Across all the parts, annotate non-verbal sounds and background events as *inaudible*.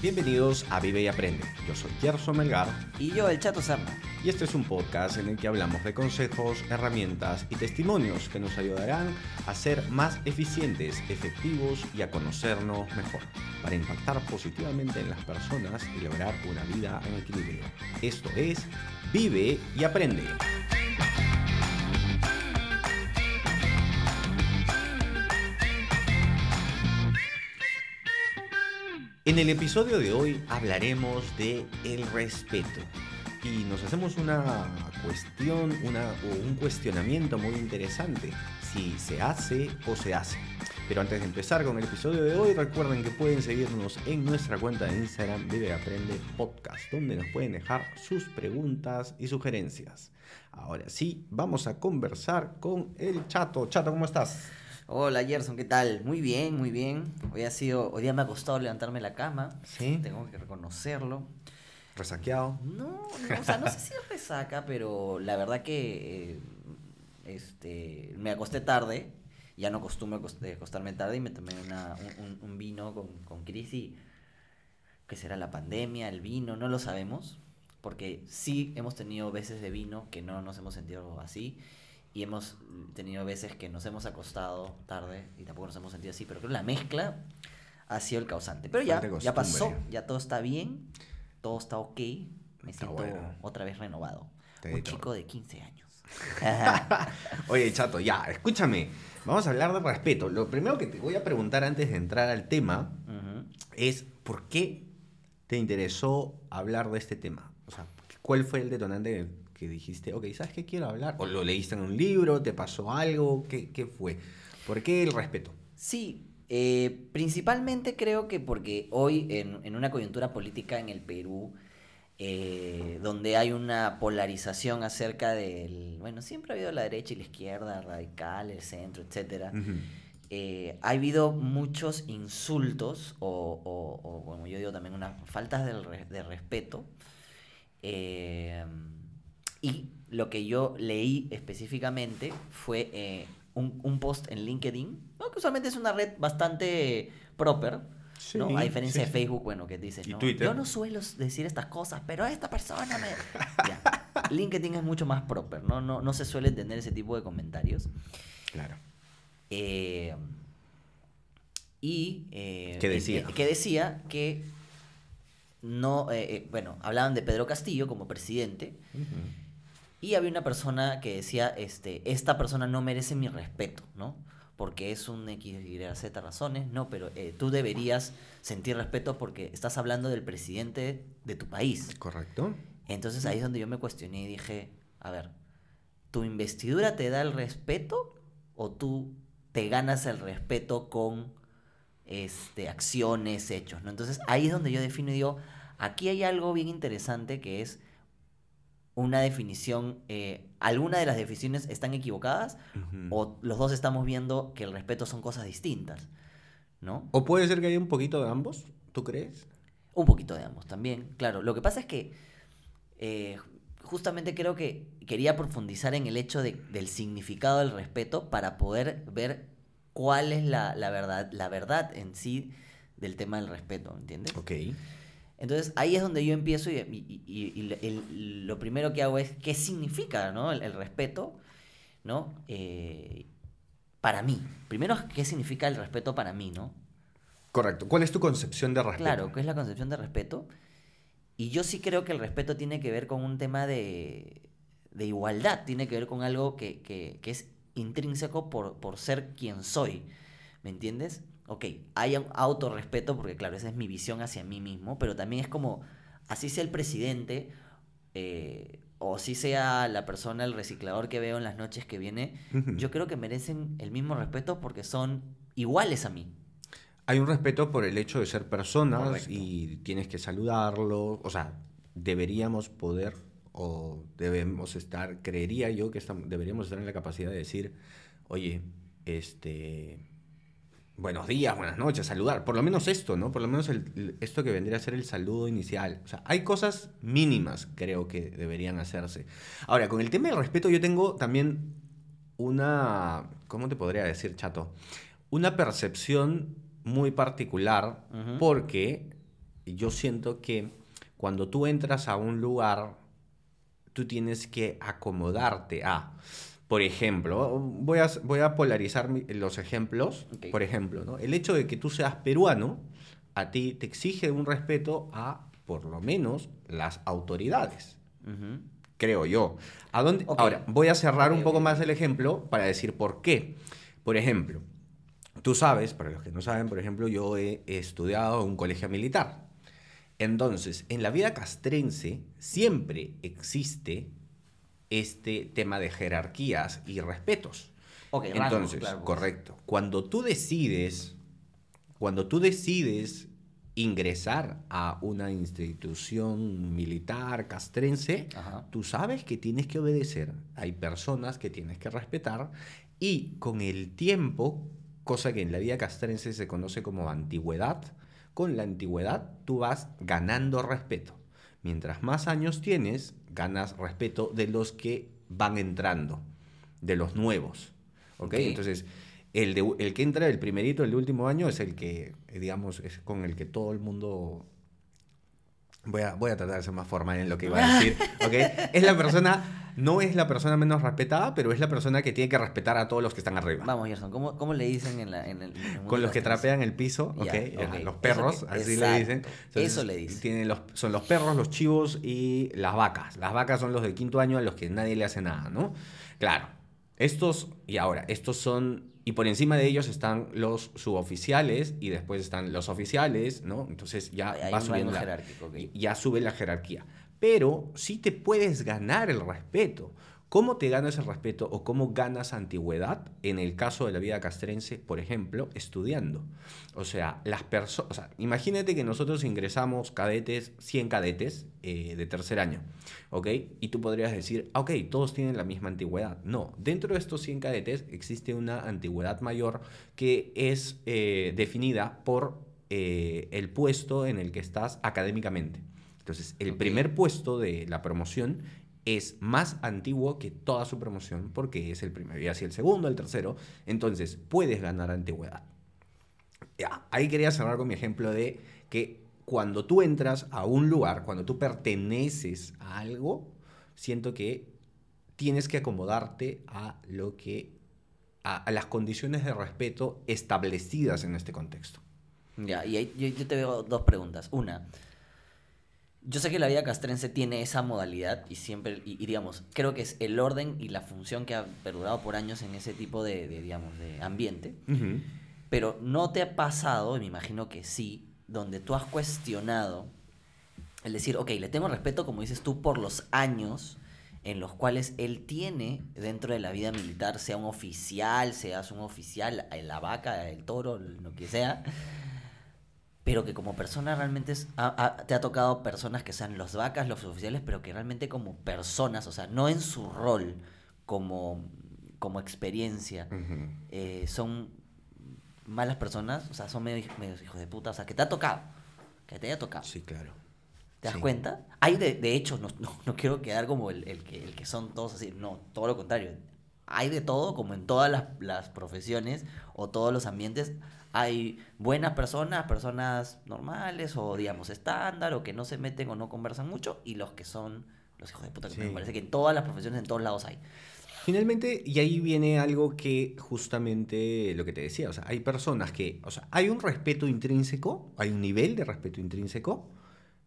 Bienvenidos a Vive y Aprende. Yo soy Gerson Melgar. Y yo, el Chato Serna. Y este es un podcast en el que hablamos de consejos, herramientas y testimonios que nos ayudarán a ser más eficientes, efectivos y a conocernos mejor, para impactar positivamente en las personas y lograr una vida en equilibrio. Esto es Vive y Aprende. En el episodio de hoy hablaremos de el respeto y nos hacemos una cuestión, una, un cuestionamiento muy interesante, si se hace o se hace. Pero antes de empezar con el episodio de hoy, recuerden que pueden seguirnos en nuestra cuenta de Instagram Vive Aprende Podcast, donde nos pueden dejar sus preguntas y sugerencias. Ahora sí, vamos a conversar con el Chato. Chato, ¿cómo estás? Hola Gerson, ¿qué tal? Muy bien, muy bien. Hoy ha sido, hoy día me ha costado levantarme la cama. Sí. Tengo que reconocerlo. ¿Resaqueado? No, no, o sea, no sé si es resaca, pero la verdad que eh, este, me acosté tarde. Ya no acostumbro acost- acostarme tarde y me tomé una- un, un- un vino con, con Chris y que será la pandemia, el vino, no lo sabemos. Porque sí hemos tenido veces de vino que no nos hemos sentido así. Y hemos tenido veces que nos hemos acostado tarde y tampoco nos hemos sentido así. Pero creo que la mezcla ha sido el causante. Pero ya, ya pasó, ya todo está bien, todo está ok. Me Está siento bueno. otra vez renovado. Te Un chico de 15 años. *laughs* Oye, chato, ya, escúchame. Vamos a hablar de respeto. Lo primero que te voy a preguntar antes de entrar al tema Ujú. es ¿por qué te interesó hablar de este tema? O sea, ¿cuál fue el detonante que dijiste, ok, ¿sabes qué quiero hablar? ¿O lo leíste en un libro? ¿Te pasó algo? ¿Qué, qué fue? ¿Por qué el respeto? Sí, eh, principalmente creo que porque hoy en, en una coyuntura política en el Perú, eh, donde hay una polarización acerca del, bueno, siempre ha habido la derecha y la izquierda, radical, el centro. Ujú. eh, ha habido muchos insultos o, o- o, como yo digo también, unas faltas re- de respeto. eh, y lo que yo leí específicamente fue eh, un, un post en LinkedIn, ¿no? que usualmente es una red bastante proper. ¿no? Sí, A diferencia sí, de. Facebook, bueno, que dices, ¿no? Yo no suelo decir estas cosas, pero esta persona me... *laughs* Ya. LinkedIn es mucho más proper, ¿no? No, no se suele tener ese tipo de comentarios. Claro. Eh, y eh, ¿Qué decía? eh, que decía que no, eh, eh, bueno, hablaban de Pedro Castillo como presidente y había una persona que decía, este, esta persona no merece mi respeto, ¿no? Porque es un X, Y, Z razones, no, pero eh, tú deberías sentir respeto porque estás hablando del presidente de tu país. ¿Correcto? Entonces ahí es donde yo me cuestioné y dije, a ver, ¿tu investidura te da el respeto o tú te ganas el respeto con este, acciones, hechos? ¿no? Entonces ahí es donde yo defino y digo, aquí hay algo bien interesante que es una definición, eh, alguna de las definiciones están equivocadas o los dos estamos viendo que el respeto son cosas distintas, ¿no? ¿O puede ser que haya un poquito de ambos? ¿Tú crees? Un poquito de ambos también, claro. Lo que pasa es que eh, justamente creo que quería profundizar en el hecho de- del significado del respeto para poder ver cuál es la, la verdad, la verdad en sí del tema del respeto, ¿entiendes? Ok. Entonces ahí es donde yo empiezo y, y- y- y el- lo primero que hago es qué significa ¿no? el, el respeto ¿no? Eh, para mí. Primero, qué significa el respeto para mí, ¿no? Correcto. ¿Cuál es tu concepción de respeto? Claro, ¿qué es la concepción de respeto? Y yo sí creo que el respeto tiene que ver con un tema de, de igualdad, tiene que ver con algo que, que- que es intrínseco por, por ser quien soy. ¿Me entiendes? Ok, hay un autorrespeto, porque claro, esa es mi visión hacia mí mismo, pero también es como, así sea el presidente, eh, o así sea la persona, el reciclador que veo en las noches que viene, yo creo que merecen el mismo respeto porque son iguales a mí. Hay un respeto por el hecho de ser personas Correcto. y tienes que saludarlo. O sea, deberíamos poder o debemos estar, creería yo que deberíamos estar en la capacidad de decir, oye, este, buenos días, buenas noches, saludar. Por lo menos esto, ¿no? Por lo menos el- esto que vendría a ser el saludo inicial. O sea, hay cosas mínimas, creo que deberían hacerse. Ahora, con el tema del respeto, yo tengo también una, ¿cómo te podría decir, chato? Una percepción muy particular porque yo siento que cuando tú entras a un lugar, tú tienes que acomodarte a... Por ejemplo, voy a, voy a polarizar los ejemplos. Por ejemplo, ¿no? el hecho de que tú seas peruano, a ti te exige un respeto a, por lo menos, las autoridades. Creo yo. ¿A dónde? Ahora, voy a cerrar un poco más el ejemplo para decir por qué. Por ejemplo, tú sabes, para los que no saben, por ejemplo, yo he estudiado en un colegio militar. Entonces, en la vida castrense siempre existe este tema de jerarquías y respetos. Entonces, correcto. Cuando tú decides, cuando tú decides ingresar a una institución militar castrense, tú sabes que tienes que obedecer. Hay personas que tienes que respetar y con el tiempo, cosa que en la vida castrense se conoce como antigüedad, con la antigüedad tú vas ganando respeto. Mientras más años tienes, ganas respeto de los que van entrando, de los nuevos. ¿Ok? Entonces, el, de, el que entra el primerito, el de último año, es el que, digamos, es con el que todo el mundo Voy a, voy a tratar de ser más formal en lo que iba a decir. *laughs* ¿okay? Es la persona, no es la persona menos respetada, pero es la persona que tiene que respetar a todos los que están arriba. Vamos, Gerson, ¿cómo, cómo le dicen en, la, en el. Con los que trapean el piso, okay, los perros, así le dicen. eso le dicen. Tienen los, son los perros, los chivos y las vacas. Las vacas son los de quinto año a los que nadie le hace nada, ¿no? Claro. Estos, y ahora, estos son y por encima de ellos están los suboficiales y después están los oficiales, ¿no? Entonces ya va subiendo la, ya sube la jerarquía. Pero sí te puedes ganar el respeto. ¿Cómo te ganas el respeto o cómo ganas antigüedad en el caso de la vida castrense, por ejemplo, estudiando? O sea, las personas, imagínate que nosotros ingresamos cadetes, 100 cadetes eh, de tercer año, ¿ok? Y tú podrías decir, ok, todos tienen la misma antigüedad. No, dentro de estos 100 cadetes existe una antigüedad mayor que es eh, definida por eh, el puesto en el que estás académicamente. Entonces, el primer puesto de la promoción es más antiguo que toda su promoción porque es el primero y así el segundo, el tercero. Entonces puedes ganar antigüedad. Ya, ahí quería cerrar con mi ejemplo de que cuando tú entras a un lugar, cuando tú perteneces a algo, siento que tienes que acomodarte a lo que a, las condiciones de respeto establecidas en este contexto. Ya, y ahí, yo, yo te veo dos preguntas. Una, yo sé que la vida castrense tiene esa modalidad y siempre, y, digamos, creo que es el orden y la función que ha perdurado por años en ese tipo de, digamos, de ambiente. Pero no te ha pasado, y me imagino que sí, donde tú has cuestionado el decir, ok, le tengo respeto, como dices tú, por los años en los cuales él tiene dentro de la vida militar, sea un oficial, seas un oficial, la vaca, el toro, lo que sea pero que como persona realmente es, te ha tocado personas que sean los vacas, los oficiales, pero que realmente como personas, o sea, no en su rol como, como experiencia, eh, son malas personas, o sea, son medio, hijos de puta, o sea, que te ha tocado, que te haya tocado. Sí, claro. ¿Te das cuenta? Hay de, de hecho, no, no, quiero quedar como el, el, que, el que son todos así, no, todo lo contrario. Hay de todo, como en todas las, las profesiones o todos los ambientes, hay buenas personas, personas normales o digamos estándar o que no se meten o no conversan mucho y los que son los hijos de puta que me parece que en todas las profesiones, en todos lados hay. Finalmente, y ahí viene algo que justamente lo que te decía, o sea, hay personas que, o sea, hay un respeto intrínseco, hay un nivel de respeto intrínseco,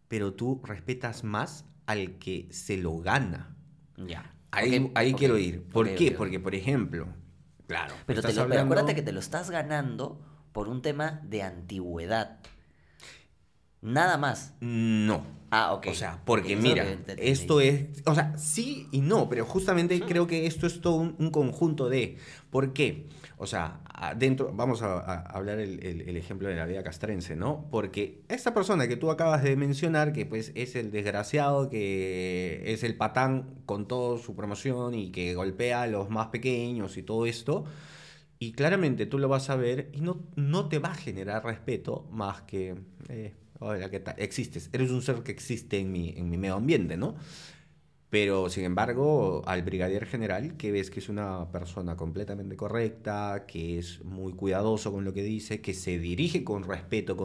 pero tú respetas más al que se lo gana. Ya. Ahí, ahí quiero ir. ¿Por qué? Porque, por ejemplo, claro. Pero, te lo, pero acuérdate que te lo estás ganando por un tema de antigüedad. Nada más. No. Ah, ok. O sea, porque mira, esto es, o sea, sí y no, pero justamente creo que esto es todo un, conjunto de, ¿por qué? O sea, dentro, vamos a, hablar el, ejemplo de la vida castrense, ¿no? Porque esta persona que tú acabas de mencionar, que pues es el desgraciado, que es el patán con toda su promoción y que golpea a los más pequeños y todo esto, y claramente tú lo vas a ver y no, no te va a generar respeto más que, eh, hola, ¿qué tal? Existes, eres un ser que existe en mi, en mi medio ambiente, ¿no? Pero, sin embargo, al brigadier general, que ves que es una persona completamente correcta, que es muy cuidadoso con lo que dice, que se dirige con respeto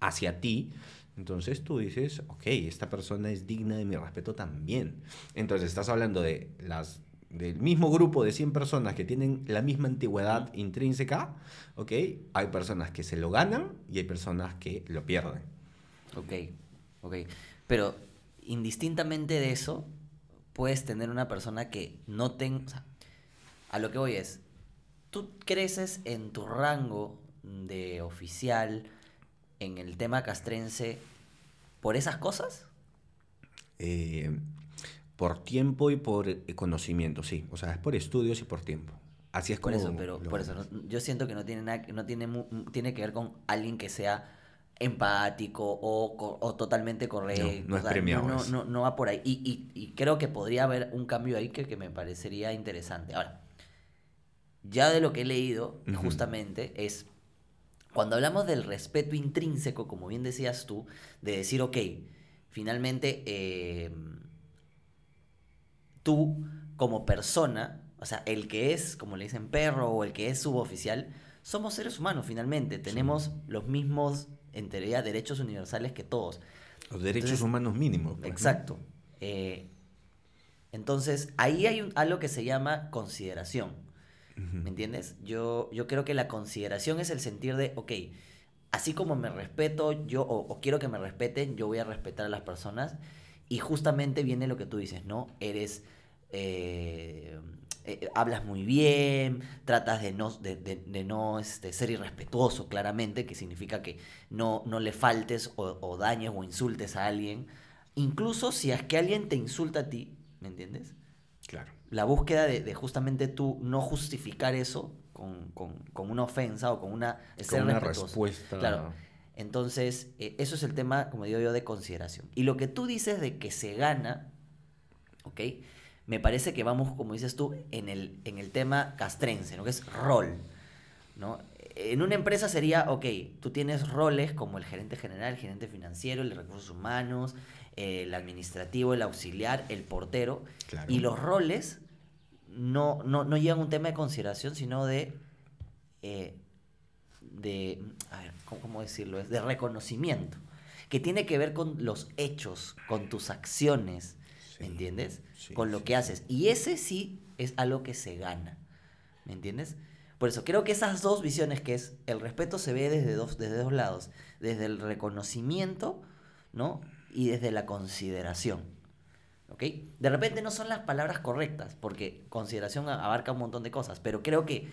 hacia ti, Entonces tú dices, ok, esta persona es digna de mi respeto también. Entonces estás hablando de las del mismo grupo de 100 personas que tienen la misma antigüedad intrínseca, ¿ok? Hay personas que se lo ganan y hay personas que lo pierden. Ok, ok. Pero indistintamente de eso, puedes tener una persona que no tenga... a lo que voy es, tú creces en tu rango de oficial en el tema castrense por esas cosas? Eh, por tiempo y por eh, conocimiento, sí. O sea, es por estudios y por tiempo. Así es por eso, pero por eso yo siento que no tiene nada, no tiene tiene que ver con alguien que sea empático o, o totalmente correcto. No, es premiado. No, no, no, va por ahí. Y, y, creo que podría haber un cambio ahí que, que, me parecería interesante. Ahora, ya de lo que he leído, justamente, es cuando hablamos del respeto intrínseco, como bien decías tú, de decir, ok, finalmente eh, tú como persona, o sea, el que es, como le dicen perro, o el que es suboficial, somos seres humanos finalmente, tenemos los mismos, en teoría, derechos universales que todos. Los derechos humanos mínimos. Pues, exacto. Eh, entonces, ahí hay algo que se llama consideración. ¿Me entiendes? Yo, yo creo que la consideración es el sentir de, ok, así como me respeto yo o, quiero que me respeten, yo voy a respetar a las personas. Y justamente viene lo que tú dices, ¿no? Eres... Eh, eh, hablas muy bien, tratas de no, de, no este, ser irrespetuoso, claramente, que significa que no, no le faltes o, o, dañes o insultes a alguien. Incluso si es que alguien te insulta a ti, ¿me entiendes? Claro la búsqueda de, justamente tú no justificar eso con, una ofensa o con una, con una respuesta. Claro. Entonces, eh, eso es el tema, como digo yo, de consideración. Y lo que tú dices de que se gana, ¿ok? Me parece que vamos, como dices tú, en el, en el tema castrense, ¿no? Que es rol, ¿no? En una empresa sería, ok, tú tienes roles como el gerente general, el gerente financiero, el de recursos humanos, el administrativo, el auxiliar, el portero. Y los roles no, no, no llevan un tema de consideración, sino de, eh, de a ver, ¿cómo, decirlo? Es de reconocimiento, que tiene que ver con los hechos, con tus acciones, ¿me entiendes? con lo que haces. Y ese sí es algo que se gana, ¿me entiendes? Por eso creo que esas dos visiones, que es el respeto se ve desde dos, desde dos lados, desde el reconocimiento, ¿no? Y desde la consideración. De repente no son las palabras correctas, porque consideración abarca un montón de cosas, pero creo que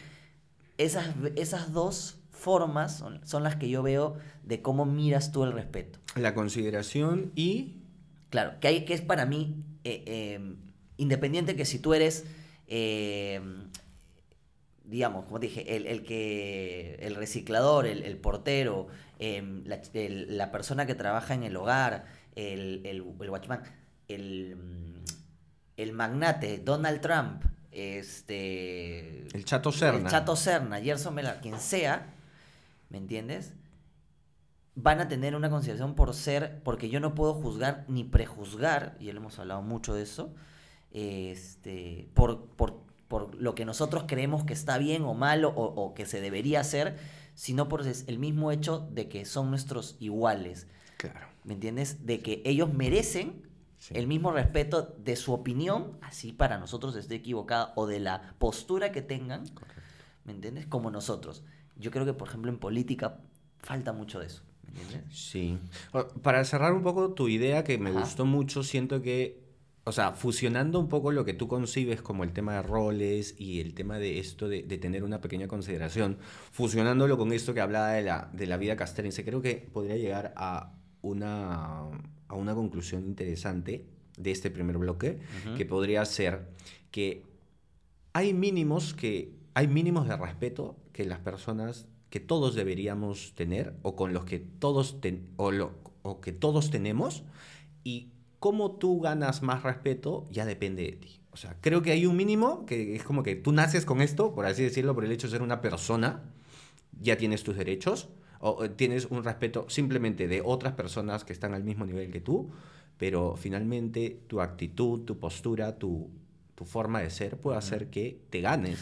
esas, esas dos formas son, las que yo veo de cómo miras tú el respeto. La consideración y... Claro, que, hay, que es para mí, eh, em, independiente que si tú eres, em, digamos, como dije, el, que, el reciclador, el, portero, em, la, persona que trabaja en el hogar, el, el watchman, el, el magnate Donald Trump, este... El Chato Serna. El Chato Serna, Gerson Miller, quien sea, ¿me entiendes? Van a tener una consideración por ser, porque yo no puedo juzgar ni prejuzgar, y él hemos hablado mucho de eso, este, por, por, por lo que nosotros creemos que está bien o malo o, o que se debería hacer, sino por el mismo hecho de que son nuestros iguales. Claro. ¿Me entiendes? De que ellos merecen el mismo respeto de su opinión, así para nosotros esté equivocada, o de la postura que tengan, ¿me entiendes? Como nosotros. Yo creo que, por ejemplo, en política falta mucho de eso. ¿Me entiendes? Sí. Para cerrar un poco tu idea, que me gustó mucho, siento que, o sea, fusionando un poco lo que tú concibes como el tema de roles y el tema de esto de, tener una pequeña consideración, fusionándolo con esto que hablaba de la, de la vida castrense, creo que podría llegar a una, a una conclusión interesante de este primer bloque, que podría ser que hay mínimos que hay mínimos de respeto que las personas que todos deberíamos tener o con los que todos o, o que todos tenemos y cómo tú ganas más respeto ya depende de ti. O sea, creo que hay un mínimo que es como que tú naces con esto, por así decirlo, por el hecho de ser una persona, ya tienes tus derechos, o tienes un respeto simplemente de otras personas que están al mismo nivel que tú, pero finalmente tu actitud, tu postura, tu, tu forma de ser puede hacer que te ganes,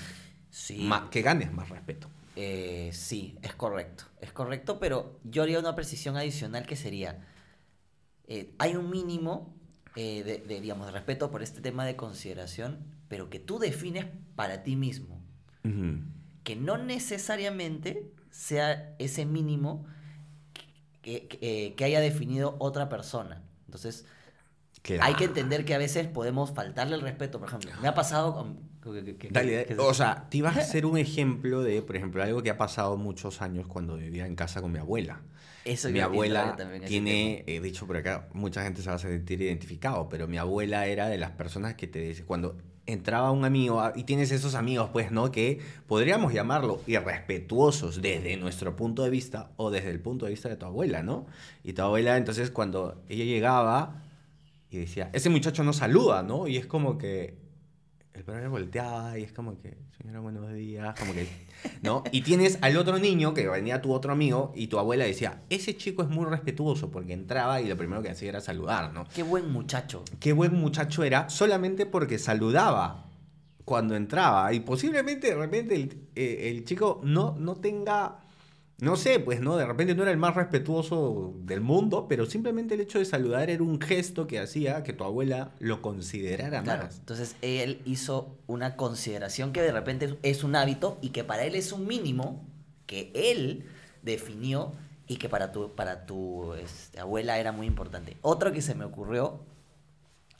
sí. que ganes más respeto. Eh, sí, es correcto, es correcto, pero yo haría una precisión adicional que sería, eh, hay un mínimo eh, de, de, digamos, de respeto por este tema de consideración, pero que tú defines para ti mismo. Que no necesariamente sea ese mínimo que, que- que haya definido otra persona. Entonces, Claro. hay que entender que a veces podemos faltarle el respeto, por ejemplo. Me ha pasado con... que- que- que- Dale, que- o sea, te ibas a *laughs* hacer un ejemplo de, por ejemplo, algo que ha pasado muchos años cuando vivía en casa con mi abuela. eso mi iba abuela tiene, he dicho por acá, mucha gente se va a sentir identificado, pero mi abuela era de las personas que te dice, cuando entraba un amigo, ah, y tienes esos amigos, pues, ¿no? Que podríamos llamarlo irrespetuosos desde nuestro punto de vista o desde el punto de vista de tu abuela, ¿no? Y tu abuela, entonces, cuando ella llegaba y decía, ese muchacho no saluda, ¿no? Y es como que el padre volteaba y es como que, señora, buenos días, como que, ¿no? Y tienes al otro niño, que venía tu otro amigo, y tu abuela decía, ese chico es muy respetuoso porque entraba y lo primero que hacía era saludar, ¿no? Qué buen muchacho. Qué buen muchacho era solamente porque saludaba cuando entraba. Y posiblemente de repente el, eh, el chico no, no tenga, no sé, pues no, de repente no era el más respetuoso del mundo, pero simplemente el hecho de saludar era un gesto que hacía que tu abuela lo considerara Claro, más. entonces él hizo una consideración que de repente es un hábito y que para él es un mínimo que él definió y que para tu, para tu este, abuela era muy importante. Otro que se me ocurrió,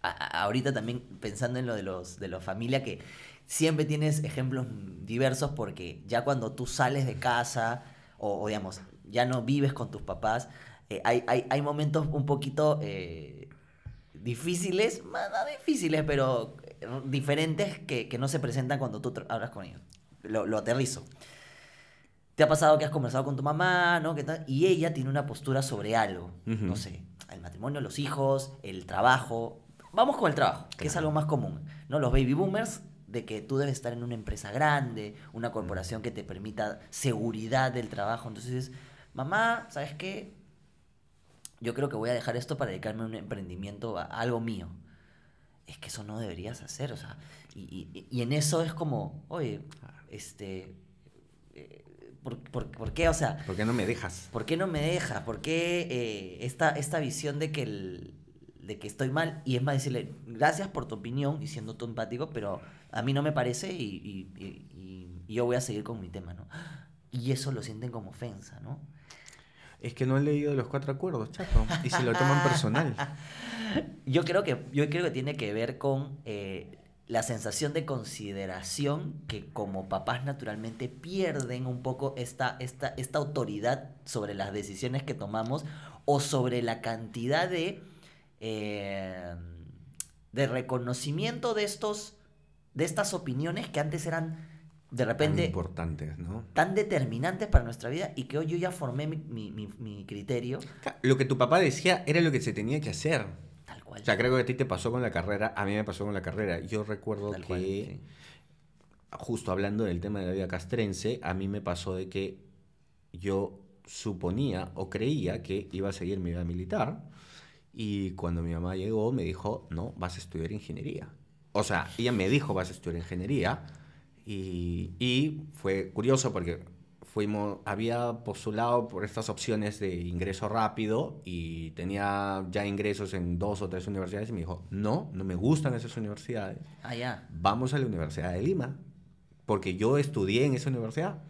a- a- ahorita también pensando en lo de los de la familia, que siempre tienes ejemplos diversos porque ya cuando tú sales de casa o, o, digamos, ya no vives con tus papás, eh, hay, hay, hay momentos un poquito eh, difíciles, más no difíciles, pero diferentes que, que no se presentan cuando tú hablas con ellos. Lo, lo aterrizo. ¿Te ha pasado que has conversado con tu mamá, ¿no? Y ella tiene una postura sobre algo. Ujú. No sé, el matrimonio, los hijos, el trabajo. Vamos con el trabajo, que es algo más común. ¿No? Los baby boomers, de que tú debes estar en una empresa grande, una corporación que te permita seguridad del trabajo. Entonces, mamá, ¿sabes qué? Yo creo que voy a dejar esto para dedicarme a un emprendimiento, a algo mío. Es que eso no deberías hacer, o sea, y, y- y en eso es como, oye, este, eh, ¿por, por, por qué? O sea, ¿Por qué no me dejas? ¿por qué no me dejas? ¿Por qué eh, esta, esta visión de que, el- de que estoy mal? Y es más decirle, gracias por tu opinión y siendo tú empático, pero a mí no me parece y, y- y- yo voy a seguir con mi tema, ¿no? Y eso lo sienten como ofensa, ¿no? Es que no han leído los cuatro acuerdos, chato. Y se lo toman personal. *laughs* Yo creo que, yo creo que tiene que ver con eh, la sensación de consideración que como papás naturalmente pierden un poco esta, esta, esta autoridad sobre las decisiones que tomamos o sobre la cantidad de, eh, de reconocimiento de, estos, de estas opiniones que antes eran de Tan repente importantes, ¿no? tan determinantes para nuestra vida y que hoy yo ya formé mi, mi- mi- mi criterio Lo que tu papá decía era lo que se tenía que hacer. tal cual. O sea, creo que a ti te pasó con la carrera, a mí me pasó con la carrera. Yo recuerdo Tal que, cual, sí. justo hablando del tema de la vida castrense, a mí me pasó de que yo suponía o creía que iba a seguir mi vida militar. Y cuando mi mamá llegó, me dijo, no, vas a estudiar ingeniería. O sea, ella me dijo, vas a estudiar ingeniería. Y, y fue curioso porque fuimos, había postulado por estas opciones de ingreso rápido y tenía ya ingresos en dos o tres universidades y me dijo, no, no me gustan esas universidades, Ah, ya. vamos a la Universidad de Lima, porque yo estudié en esa universidad.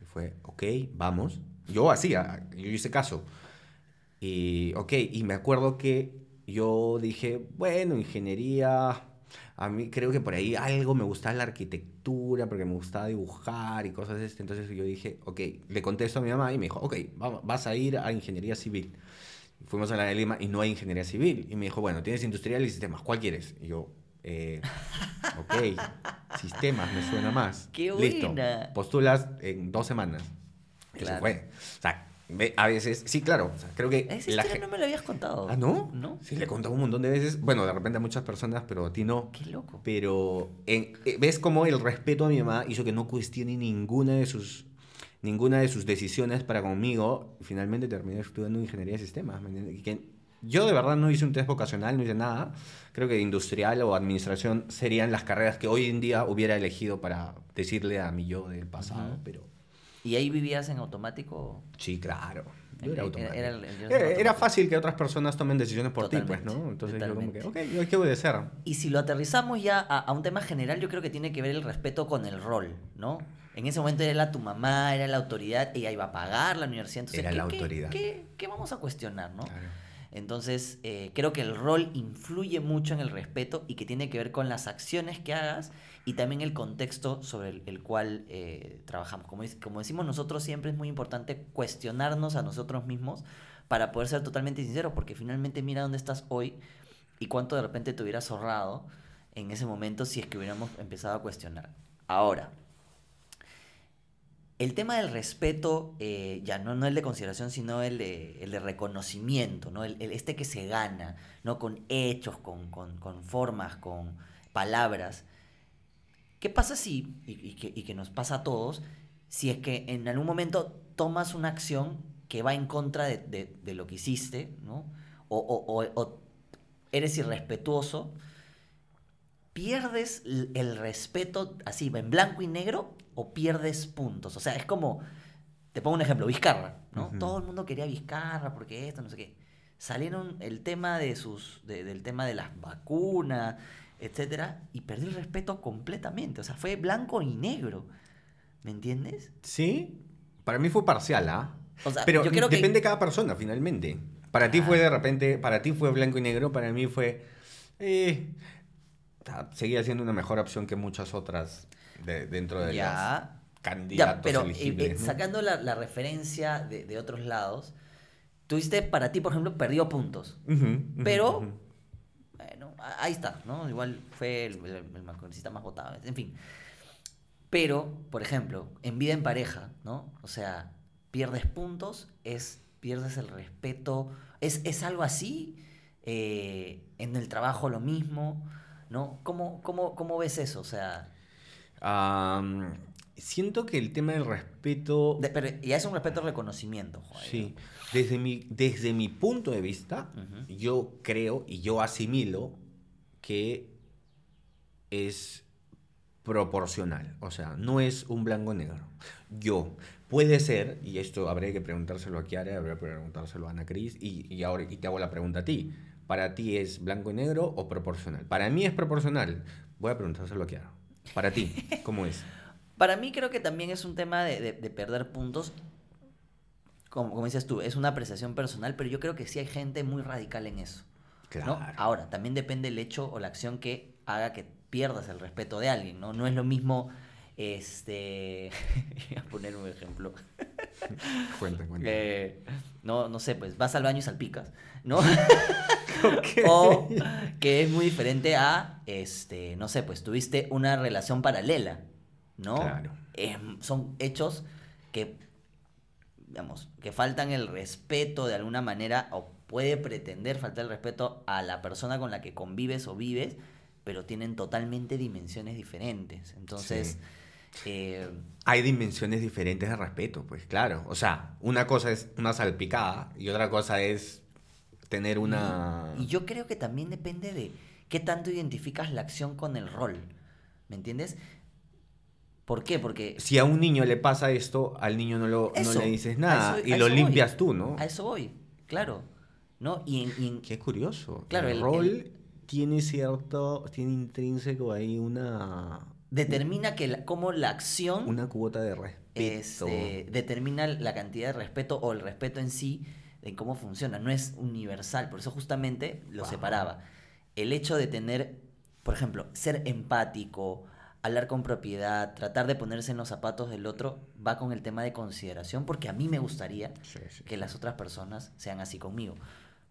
Y fue, ok, vamos. Yo hacía, yo hice caso. Y, ok, y me acuerdo que yo dije, bueno, ingeniería, a mí creo que por ahí algo me gustaba la arquitectura, porque me gustaba dibujar y cosas de este. Entonces yo dije, ok, le contesto a mi mamá y me dijo, ok, vamos, vas a ir a ingeniería civil. Fuimos a la de Lima y no hay ingeniería civil. Y me dijo, bueno, tienes industrial y sistemas, ¿cuál quieres? Y yo, eh, ok, *laughs* sistemas me suena más. ¡Qué Listo, buena! postulas en dos semanas. Eso Claro. fue. O sea, a veces, sí, claro, o sea, creo que... Esa la historia no me la habías contado. ¿Ah, no? ¿No? Sí, le he contado un montón de veces. Bueno, de repente a muchas personas, pero a ti no. Qué loco. Pero en- eh, ves cómo el respeto a mi mamá hizo que no cuestione ninguna de sus ninguna de sus decisiones para conmigo. Finalmente terminé estudiando ingeniería de sistemas. que yo de verdad no hice un test vocacional, no hice nada. Creo que industrial o administración serían las carreras que hoy en día hubiera elegido para decirle a mi yo del pasado. Ujú. Pero ¿Y ahí vivías en automático? sí, claro. Yo era automático. era yo fácil que otras personas tomen decisiones por ti, pues, Totalmente, ¿no? Entonces yo como que, ok, totalmente. yo hay que obedecer. Y si lo aterrizamos ya a, a un tema general, yo creo que tiene que ver el respeto con el rol, ¿no? En ese momento era la tu mamá, era la autoridad, ella iba a pagar la universidad, entonces Era ¿qué, la qué- autoridad. qué- qué vamos a cuestionar, no? Claro. Entonces, eh, creo que el rol influye mucho en el respeto y que tiene que ver con las acciones que hagas y también el contexto sobre el, el cual eh, trabajamos. Como, como decimos nosotros, siempre es muy importante cuestionarnos a nosotros mismos para poder ser totalmente sinceros, porque finalmente mira dónde estás hoy y cuánto de repente te hubieras ahorrado en ese momento si es que hubiéramos empezado a cuestionar. Ahora, el tema del respeto, eh, ya no, no el de consideración, sino el de, el de reconocimiento, ¿no? El, el- este que se gana, ¿no? Con hechos, con, con- con formas, con palabras. ¿Qué pasa si, y, que, y que nos pasa a todos, si es que en algún momento tomas una acción que va en contra de, de- lo que hiciste, ¿no? O- o eres irrespetuoso, pierdes el respeto así, en blanco y negro, o pierdes puntos. O sea, es como, te pongo un ejemplo, Vizcarra, ¿no? Todo el mundo quería Vizcarra porque esto, no sé qué. Salieron el tema de sus, de- del tema de las vacunas, etcétera, y perdió el respeto completamente. O sea, fue blanco y negro. ¿Me entiendes? Sí, para mí fue parcial, ¿ah? O sea, Pero yo creo que- depende de cada persona, finalmente. Para ti fue de repente, para ti fue blanco y negro, para mí fue... eh, seguía siendo una mejor opción que muchas otras de- dentro de las Ya. candidatos Ya, pero eh, elegibles. eh, ¿no? sacando la, la referencia de, de otros lados, tuviste para ti, por ejemplo, perdió puntos. Pero-. Bueno, ahí está, ¿no? Igual fue el, el, el más votado, en fin. Pero, por ejemplo, en vida en pareja, ¿no? O sea, pierdes puntos, es, pierdes el respeto, es, es algo así, eh, en el trabajo lo mismo, ¿no? ¿Cómo, cómo, cómo ves eso? O sea, siento que el tema del respeto... de- pero ya es un respeto al reconocimiento, joder. Sí, desde mi, desde mi punto de vista, yo creo y yo asimilo que es proporcional, o sea, no es un blanco negro. Yo, puede ser, y esto habría que preguntárselo a Kiara, habría que preguntárselo a Ana Cris, y, y ahora y te hago la pregunta a ti. ¿Para ti es blanco y negro o proporcional? Para mí es proporcional. Voy a preguntárselo a Kiara. Para ti, ¿cómo es? *laughs* Para mí creo que también es un tema de, de- de perder puntos. Como, como dices tú, es una apreciación personal, pero yo creo que sí hay gente muy radical en eso. ¿no? Claro. Ahora, también depende el hecho o la acción que haga que pierdas el respeto de alguien, ¿no? No es lo mismo, este... *laughs* voy a poner un ejemplo. *laughs* Cuenta, cuenta. Eh, no, no sé, pues vas al baño y salpicas, ¿no? *laughs* O que es muy diferente a, este, no sé, pues tuviste una relación paralela, ¿no? Claro. Em, son hechos que, digamos, que faltan el respeto de alguna manera o puede pretender faltar el respeto a la persona con la que convives o vives, pero tienen totalmente dimensiones diferentes. Entonces, eh, Hay dimensiones diferentes de respeto, pues claro. O sea, una cosa es una salpicada y otra cosa es tener una... Y yo creo que también depende de qué tanto identificas la acción con el rol. ¿Me entiendes? ¿Por qué? Porque Si a un niño le pasa esto, al niño no, lo, no Eso, le dices nada eso- y lo eso voy. limpias tú, ¿no? a eso voy, claro. ¿No? Y en, y en- Qué curioso. Claro, el, el- rol el- tiene cierto, tiene intrínseco ahí una, determina que la- cómo la acción una cuota de respeto. este, determina la cantidad de respeto o el respeto en sí en cómo funciona. No es universal. Por eso justamente lo Wow. separaba. El hecho de tener, por ejemplo, ser empático, hablar con propiedad, tratar de ponerse en los zapatos del otro, va con el tema de consideración, porque a mí me gustaría Sí, sí. que las otras personas sean así conmigo.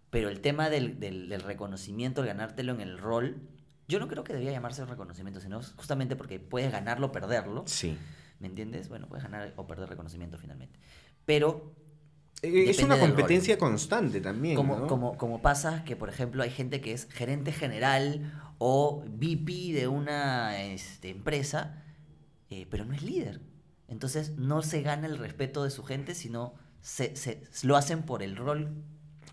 Pero el tema del, del- del reconocimiento, el ganártelo en el rol, yo no creo que debía llamarse reconocimiento, sino justamente porque puedes ganarlo o perderlo. Sí. ¿Me entiendes? Bueno, puedes ganar o perder reconocimiento finalmente. Pero Eh, Es una competencia constante también, como, ¿no? como, como pasa que, por ejemplo, hay gente que es gerente general o VP de una este, empresa, eh, pero no es líder. Entonces no se gana el respeto de su gente, sino se, se- lo hacen por el rol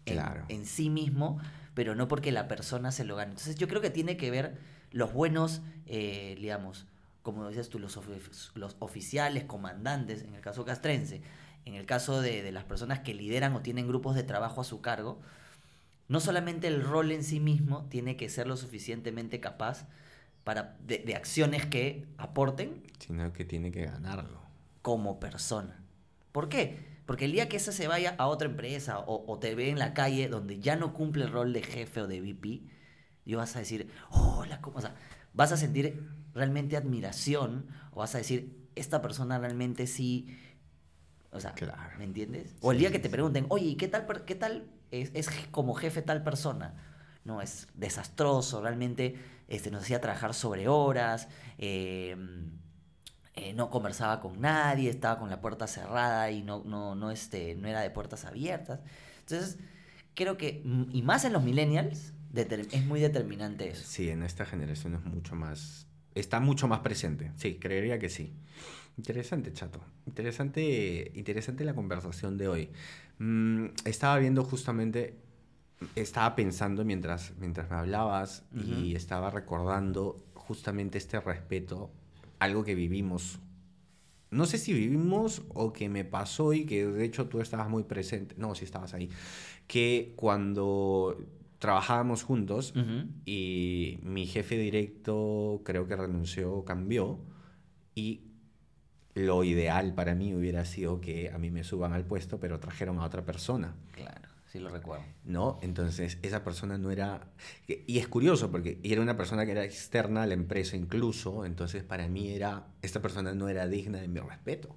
en, Claro. en sí mismo, pero no porque la persona se lo gane. Entonces yo creo que tiene que ver los buenos, eh, digamos, como decías tú, los, ofi- los oficiales, comandantes, en el caso castrense, en el caso de, de las personas que lideran o tienen grupos de trabajo a su cargo, no solamente el rol en sí mismo tiene que ser lo suficientemente capaz para, de, de acciones que aporten, Sino que tiene que ganarlo. como persona. ¿Por qué? Porque el día que ese se vaya a otra empresa o, o te ve en la calle donde ya no cumple el rol de jefe o de VP, y vas a decir, hola, ¿cómo? O sea, vas a sentir realmente admiración o vas a decir, esta persona realmente sí... O sea, Claro. ¿me entiendes? O el Sí, día que te pregunten, oye, ¿y qué tal, qué tal es, como jefe tal persona? No, es desastroso, realmente este, nos hacía trabajar sobre horas, eh, eh, no conversaba con nadie, estaba con la puerta cerrada y no, no, no, este, no era de puertas abiertas. Entonces, creo que, mm, y más en los millennials, es muy determinante eso. Sí, en esta generación es mucho más. Está mucho más presente. Sí, creería que sí. Interesante, chato. Interesante, interesante la conversación de hoy. Mm, estaba viendo justamente. Estaba pensando mientras, mientras me hablabas y estaba recordando justamente este respeto, algo que vivimos. No sé si vivimos o que me pasó y que de hecho tú estabas muy presente. No, sí estabas ahí. Que cuando trabajábamos juntos, y mi jefe directo creo que renunció, cambió y lo ideal para mí hubiera sido que a mí me suban al puesto, pero trajeron a otra persona, Claro, lo recuerdo. ¿no? Entonces esa persona no era... Y es curioso porque era una persona que era externa a la empresa incluso, entonces para mí era... Esta persona no era digna de mi respeto.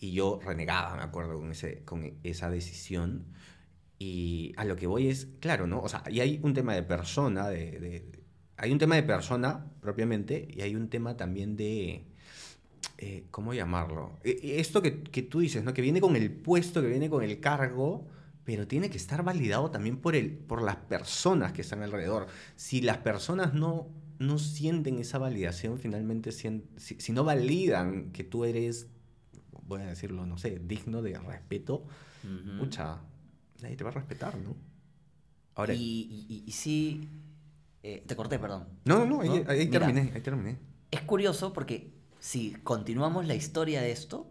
Y yo renegaba, me acuerdo, con, ese, con esa decisión. Y a lo que voy es, claro, ¿no? O sea, y hay un tema de persona, de- hay un tema de persona propiamente, y hay un tema también de, eh, ¿cómo llamarlo? E- e- Esto que, que tú dices, ¿no? Que viene con el puesto, que viene con el cargo, pero tiene que estar validado también por, el, por las personas que están alrededor. Si las personas no, no sienten esa validación, finalmente, si, si no validan que tú eres, voy a decirlo, no sé, digno de respeto, Ujú. Mucha, nadie te va a respetar, ¿no? Ahora, Y, y- sí, eh, te corté, perdón. no, no, no, ahí, ¿no? ahí Mira. terminé, ahí terminé. Es curioso porque si continuamos la historia de esto,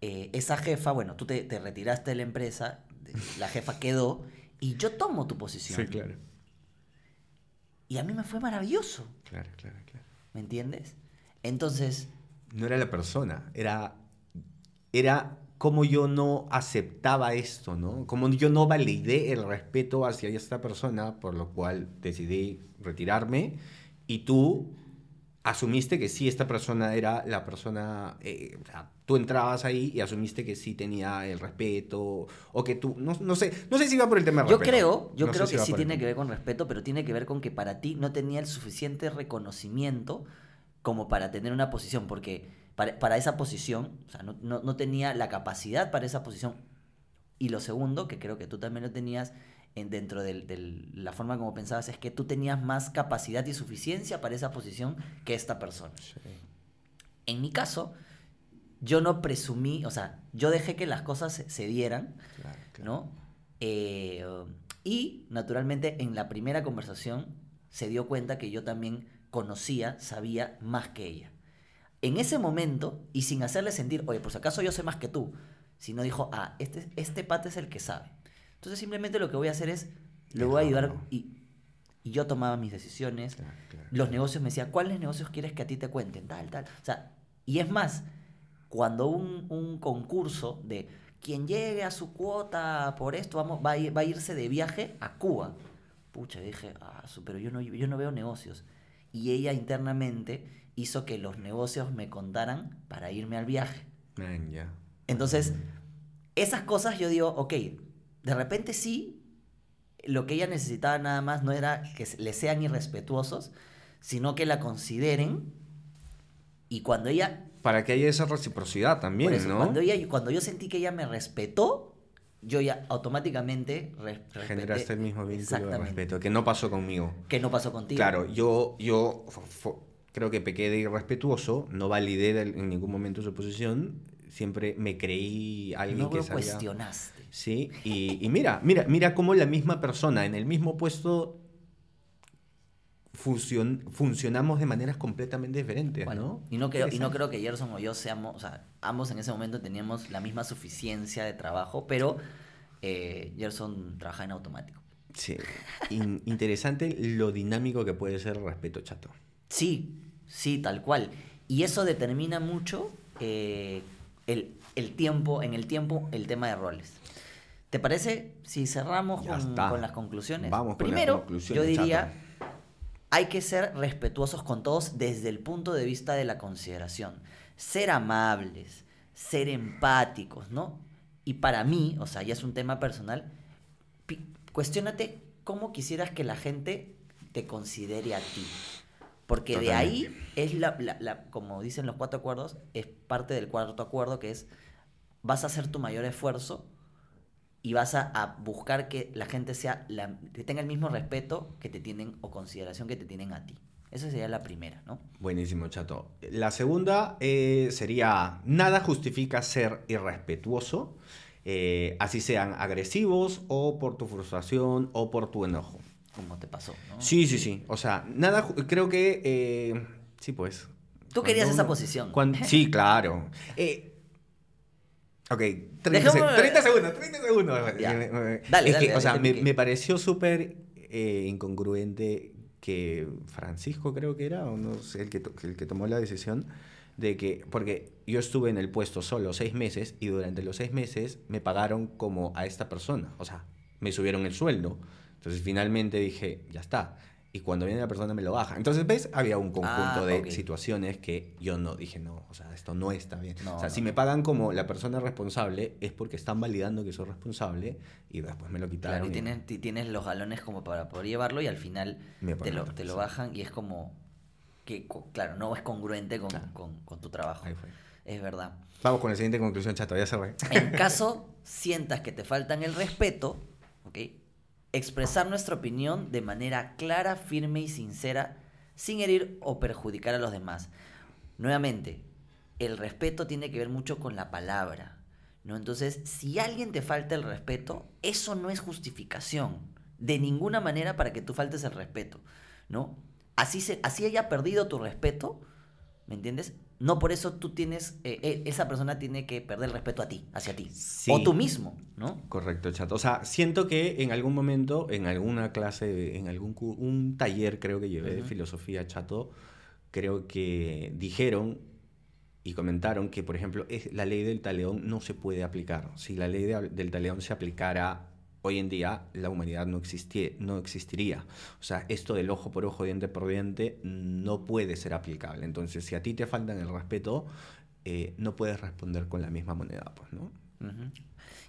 eh, esa jefa, bueno, tú te, te retiraste de la empresa, la jefa quedó y yo tomo tu posición. claro. Y a mí me fue maravilloso, Claro, claro, claro. ¿me entiendes? Entonces, No era la persona, era, era como yo no aceptaba esto, ¿no? Como yo no validé el respeto hacia esta persona, por lo cual decidí retirarme y tú asumiste que sí, esta persona era la persona, eh, o sea, tú entrabas ahí y asumiste que sí tenía el respeto, o que tú, no, no sé, no sé si iba por el tema del yo respeto. creo, yo No creo que va sí el tiene que ver con respeto, pero tiene que ver con que para ti no tenía el suficiente reconocimiento como para tener una posición, porque para, para esa posición, o sea, no, no- no tenía la capacidad para esa posición. Y lo segundo, que creo que tú también lo tenías en, dentro de la forma como pensabas, es que tú tenías más capacidad y suficiencia para esa posición que esta persona. Sí. En mi caso, yo no presumí, o sea, yo dejé que las cosas se, dieran, Claro, claro. ¿no? Eh, y naturalmente en la primera conversación se dio cuenta que yo también conocía, sabía más que ella. En ese momento, y sin hacerle sentir, oye, por si acaso yo sé más que tú, sino dijo, ah, este, este pata es el que sabe. Entonces simplemente lo que voy a hacer es, le voy a ayudar y, y yo tomaba mis decisiones, Claro, claro. los negocios me decían, ¿cuáles negocios quieres que a ti te cuenten? Tal, tal. O sea, y es más, cuando un, un concurso de quien llegue a su cuota por esto vamos, va, a ir- va a irse de viaje a Cuba. Pucha, dije, ah, pero yo no, yo no veo negocios. Y ella internamente hizo que los negocios me contaran para irme al viaje. Man, ya. Entonces, esas cosas yo digo, ok, de repente sí, lo que ella necesitaba nada más no era que le sean irrespetuosos, sino que la consideren. Y cuando ella, Para que haya esa reciprocidad también, eso, ¿no? cuando ella, cuando yo sentí que ella me respetó, yo ya automáticamente. Generaste el mismo vínculo de respeto, que no pasó conmigo. Que no pasó contigo. Claro, yo, yo creo que pequé de irrespetuoso, no validé en ningún momento su posición, siempre me creí alguien no que lo sabía. cuestionaste. Sí, y, y mira, mira, mira cómo la misma persona en el mismo puesto funcionamos de maneras completamente diferentes, ¿no? Y no, creo, y no creo que Gerson o yo seamos, o sea, ambos en ese momento teníamos la misma suficiencia de trabajo, pero eh, Gerson trabaja en automático. Sí, interesante lo dinámico que puede ser el respeto chato. Sí, sí, tal cual. Y eso determina mucho eh, el, tiempo, en el tiempo, el tema de roles. ¿Te parece si cerramos con, las conclusiones? Vamos Primero, yo diría, hay que ser respetuosos con todos desde el punto de vista de la consideración. Ser amables, ser empáticos, ¿no? Y para mí, o sea, ya es un tema personal, cuestionate cómo quisieras que la gente te considere a ti. Porque de ahí es la, la, como dicen los cuatro acuerdos, es parte del cuarto acuerdo que es, vas a hacer tu mayor esfuerzo y vas a, buscar que la gente sea la, que tenga el mismo respeto que te tienen o consideración que te tienen a ti. Esa sería la primera, ¿no? Buenísimo, chato. La segunda eh, sería, nada justifica ser irrespetuoso, eh, así sean agresivos o por tu frustración o por tu enojo. Como te pasó, ¿no? Sí, sí, sí. O sea, nada, creo que, eh, sí, pues. Tú querías esa posición. *laughs* sí, claro. ok, 30, segundos, 30 segundos. Dale, o sea, me, pareció súper incongruente que Francisco creo que era, o no sé, el que, el que tomó la decisión de que, porque yo estuve en el puesto solo seis meses y durante los seis meses me pagaron como a esta persona, o sea, me subieron el sueldo. Entonces finalmente dije, ya está y cuando viene la persona me lo baja. Entonces, ¿ves? Había un conjunto ah, de situaciones que yo no dije, no, o sea, esto no está bien. o sea, si me pagan como la persona responsable es porque están validando que soy responsable y después me lo quitaron. Claro, y, tienes, tienes los galones como para poder llevarlo y al final te lo, te lo bajan y es como que, claro, no es congruente con, con, tu trabajo. Es verdad. Vamos con la siguiente conclusión, chato, ya cerré. En caso sientas que te faltan el respeto, ¿ok? Expresar nuestra opinión de manera clara, firme y sincera, sin herir o perjudicar a los demás. Nuevamente, el respeto tiene que ver mucho con la palabra, ¿no? Entonces, si alguien te falta el respeto, eso no es justificación de ninguna manera para que tú faltes el respeto, ¿no? Así, se, así haya perdido tu respeto, ¿me entiendes? No por eso tú tienes, eh, eh, esa persona tiene que perder el respeto a ti, hacia ti. O tú mismo, ¿no? Correcto, chato. O sea, siento que en algún momento, en alguna clase, en algún un taller creo que llevé de filosofía, chato, creo que dijeron y comentaron que, por ejemplo, es, la ley del taleón no se puede aplicar. Si la ley del taleón se aplicara hoy en día la humanidad no, no existiría. O sea, esto del ojo por ojo, diente por diente, no puede ser aplicable. Entonces, si a ti te faltan el respeto, eh, no puedes responder con la misma moneda, pues, ¿no?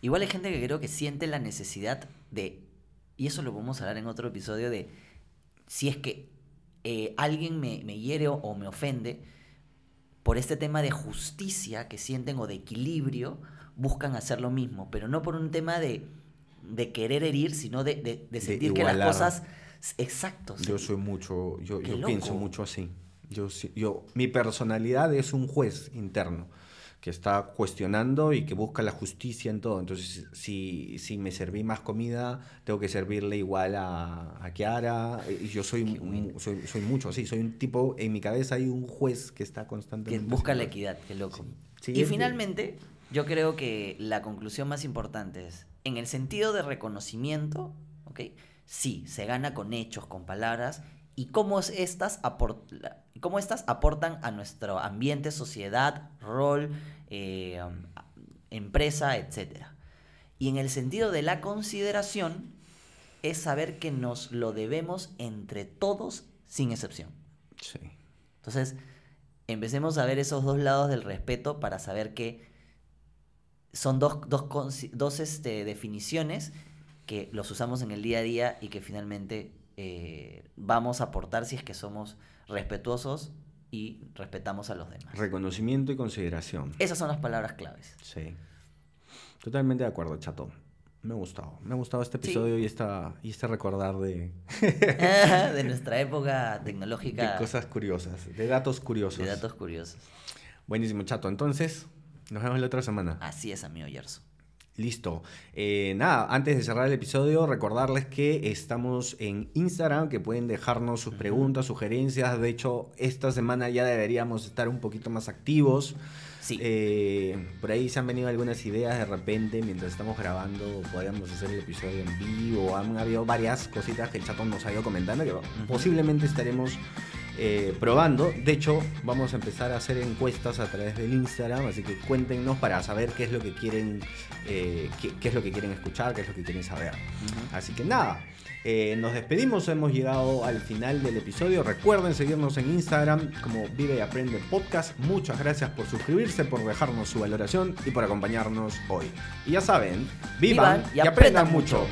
Igual hay gente que creo que siente la necesidad de, y eso lo podemos hablar en otro episodio, de si es que eh, alguien me hiere o me ofende, por este tema de justicia que sienten o de equilibrio, buscan hacer lo mismo, pero no por un tema de de querer herir, sino de, de, sentir que las cosas... Exacto. Yo soy mucho, yo, yo pienso mucho así. Yo, yo, mi personalidad es un juez interno que está cuestionando y que busca la justicia en todo. Entonces, si, si me serví más comida, tengo que servirle igual a, a Kiara. Y yo soy, soy, soy, mucho así. Soy un tipo, en mi cabeza hay un juez que está constantemente... Que busca la equidad, qué loco. y finalmente, yo creo que la conclusión más importante es, en el sentido de reconocimiento, ¿ok? Sí, se gana con hechos, con palabras, y cómo estas, cómo estas aportan a nuestro ambiente, sociedad, rol, eh, empresa, etc. Y en el sentido de la consideración, es saber que nos lo debemos entre todos sin excepción. Sí. Entonces, empecemos a ver esos dos lados del respeto para saber que son dos, dos, este, definiciones que los usamos en el día a día y que finalmente eh, vamos a aportar si es que somos respetuosos y respetamos a los demás. Reconocimiento y consideración. Esas son las palabras claves. Sí. Totalmente de acuerdo, chato. Me ha gustado. Me ha gustado este episodio y, esta, y este recordar de... *laughs* de *laughs* nuestra época tecnológica. De cosas curiosas, de datos curiosos. De datos curiosos. Buenísimo, chato. Entonces, nos vemos la otra semana. Así es, amigo Yerso. Listo. Eh, nada, antes de cerrar el episodio, recordarles que estamos en Instagram, que pueden dejarnos sus preguntas, sugerencias. De hecho, esta semana ya deberíamos estar un poquito más activos. Sí. Eh, por ahí se han venido algunas ideas de repente mientras estamos grabando. Podríamos hacer el episodio en vivo. Han habido varias cositas que el chatón nos ha ido comentando que posiblemente estaremos eh, probando. De hecho, vamos a empezar a hacer encuestas a través del Instagram, así que cuéntenos para saber qué es lo que quieren, eh, qué, es lo que quieren escuchar, qué es lo que quieren saber. Así que nada. Eh, nos despedimos, hemos llegado al final del episodio. Recuerden seguirnos en Instagram como Vive y Aprende Podcast. Muchas gracias por suscribirse, por dejarnos su valoración y por acompañarnos hoy. Y ya saben, vivan, y, aprendan, mucho.